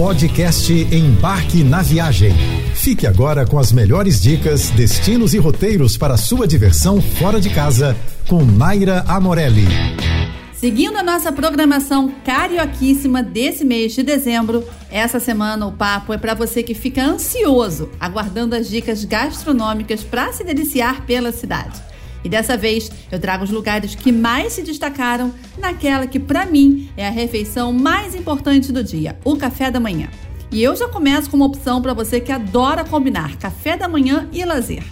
Podcast Embarque na Viagem. Fique agora com as melhores dicas, destinos e roteiros para sua diversão fora de casa com Naira Amorelli. Seguindo a nossa programação carioquíssima desse mês de dezembro, essa semana o papo é para você que fica ansioso, aguardando as dicas gastronômicas para se deliciar pela cidade. E dessa vez eu trago os lugares que mais se destacaram naquela que, para mim, é a refeição mais importante do dia, o café da manhã. E eu já começo com uma opção para você que adora combinar café da manhã e lazer.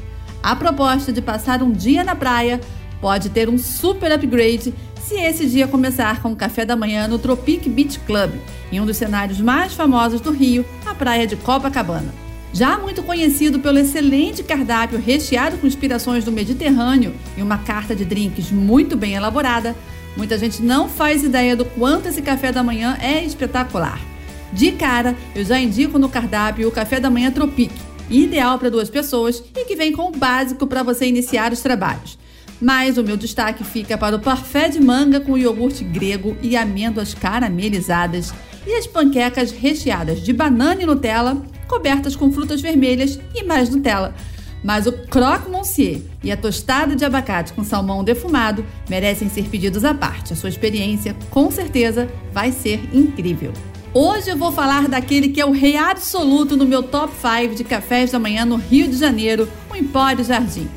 A proposta de passar um dia na praia pode ter um super upgrade se esse dia começar com o café da manhã no Tropic Beach Club, em um dos cenários mais famosos do Rio, a praia de Copacabana. Já muito conhecido pelo excelente cardápio recheado com inspirações do Mediterrâneo e uma carta de drinks muito bem elaborada, muita gente não faz ideia do quanto esse café da manhã é espetacular. De cara, eu já indico no cardápio o café da manhã Tropic, ideal para duas pessoas e que vem com o básico para você iniciar os trabalhos. Mas o meu destaque fica para o parfait de manga com iogurte grego e amêndoas caramelizadas e as panquecas recheadas de banana e Nutella cobertas com frutas vermelhas e mais Nutella. Mas o croque monsieur e a tostada de abacate com salmão defumado merecem ser pedidos à parte. A sua experiência, com certeza, vai ser incrível. Hoje eu vou falar daquele que é o rei absoluto no meu top 5 de cafés da manhã no Rio de Janeiro, o Empório Jardim.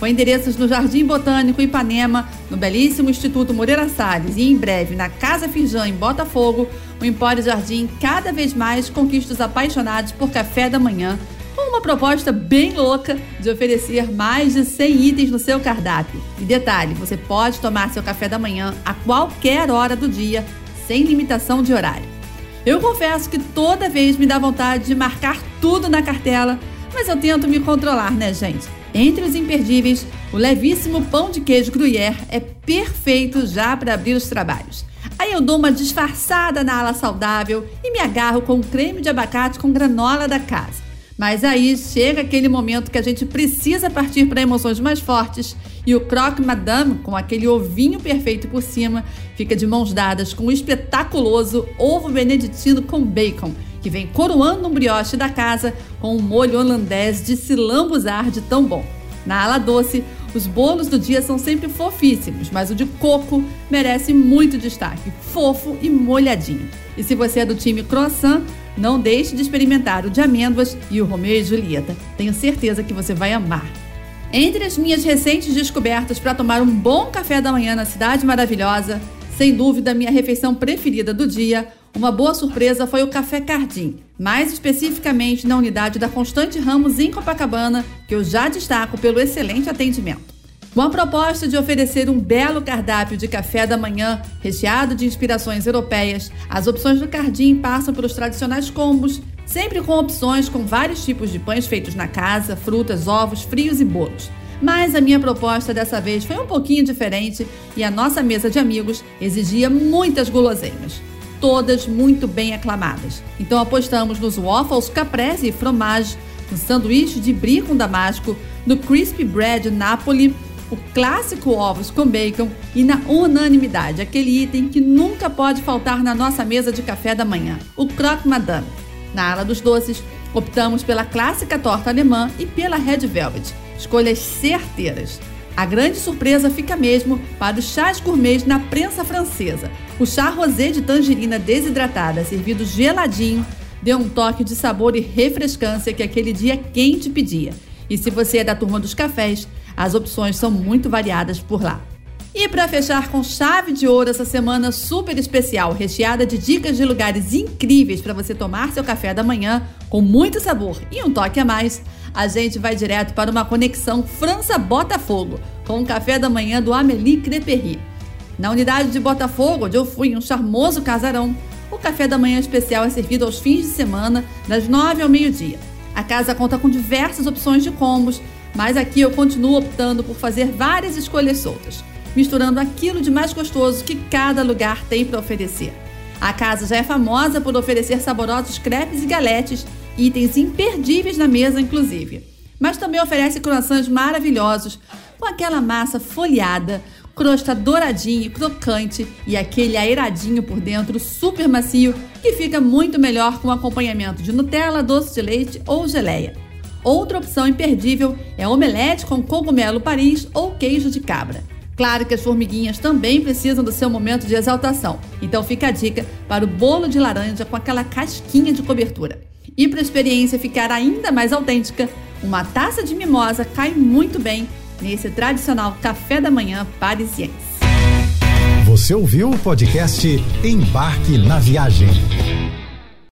Com endereços no Jardim Botânico Ipanema, no belíssimo Instituto Moreira Salles e em breve na Casa Firjan em Botafogo, o Empório Jardim cada vez mais conquista os apaixonados por café da manhã, com uma proposta bem louca de oferecer mais de 100 itens no seu cardápio. E detalhe, você pode tomar seu café da manhã a qualquer hora do dia, sem limitação de horário. Eu confesso que toda vez me dá vontade de marcar tudo na cartela, mas eu tento me controlar, né, gente? Entre os imperdíveis, o levíssimo pão de queijo gruyère é perfeito já para abrir os trabalhos. Aí eu dou uma disfarçada na ala saudável e me agarro com um creme de abacate com granola da casa. Mas aí chega aquele momento que a gente precisa partir para emoções mais fortes e o croque madame, com aquele ovinho perfeito por cima, fica de mãos dadas com o espetaculoso ovo beneditino com bacon que vem coroando um brioche da casa com um molho holandês de se lambuzar de tão bom. Na ala doce, os bolos do dia são sempre fofíssimos, mas o de coco merece muito destaque, fofo e molhadinho. E se você é do time croissant, não deixe de experimentar o de amêndoas e o Romeu e Julieta. Tenho certeza que você vai amar. Entre as minhas recentes descobertas para tomar um bom café da manhã na cidade maravilhosa, sem dúvida minha refeição preferida do dia, uma boa surpresa foi o Café Cardim, mais especificamente na unidade da Constante Ramos em Copacabana, que eu já destaco pelo excelente atendimento. Com a proposta de oferecer um belo cardápio de café da manhã, recheado de inspirações europeias, as opções do Cardim passam pelos tradicionais combos, sempre com opções com vários tipos de pães feitos na casa, frutas, ovos, frios e bolos. Mas a minha proposta dessa vez foi um pouquinho diferente e a nossa mesa de amigos exigia muitas guloseimas todas muito bem aclamadas. Então apostamos nos waffles caprese e fromage, no sanduíche de brie com damasco, no crispy bread Napoli, o clássico ovos com bacon e na unanimidade, aquele item que nunca pode faltar na nossa mesa de café da manhã, o croque madame. Na ala dos doces, optamos pela clássica torta alemã e pela red velvet, escolhas certeiras. A grande surpresa fica mesmo para os chás gourmets na prensa francesa. O chá rosé de tangerina desidratada, servido geladinho, deu um toque de sabor e refrescância que aquele dia quente pedia. E se você é da turma dos cafés, as opções são muito variadas por lá. E para fechar com chave de ouro essa semana super especial, recheada de dicas de lugares incríveis para você tomar seu café da manhã com muito sabor e um toque a mais, a gente vai direto para uma conexão França-Botafogo com o café da manhã do Amélie Creperie. Na unidade de Botafogo, onde eu fui em um charmoso casarão, o café da manhã especial é servido aos fins de semana, das nove ao meio-dia. A casa conta com diversas opções de combos, mas aqui eu continuo optando por fazer várias escolhas soltas misturando aquilo de mais gostoso que cada lugar tem para oferecer. A casa já é famosa por oferecer saborosos crepes e galetes, itens imperdíveis na mesa, inclusive. Mas também oferece croissants maravilhosos, com aquela massa folhada, crosta douradinha e crocante e aquele aeradinho por dentro super macio que fica muito melhor com acompanhamento de Nutella, doce de leite ou geleia. Outra opção imperdível é omelete com cogumelo Paris ou queijo de cabra. Claro que as formiguinhas também precisam do seu momento de exaltação, então fica a dica para o bolo de laranja com aquela casquinha de cobertura. E para a experiência ficar ainda mais autêntica, uma taça de mimosa cai muito bem nesse tradicional café da manhã parisiense. Você ouviu o podcast Embarque na Viagem.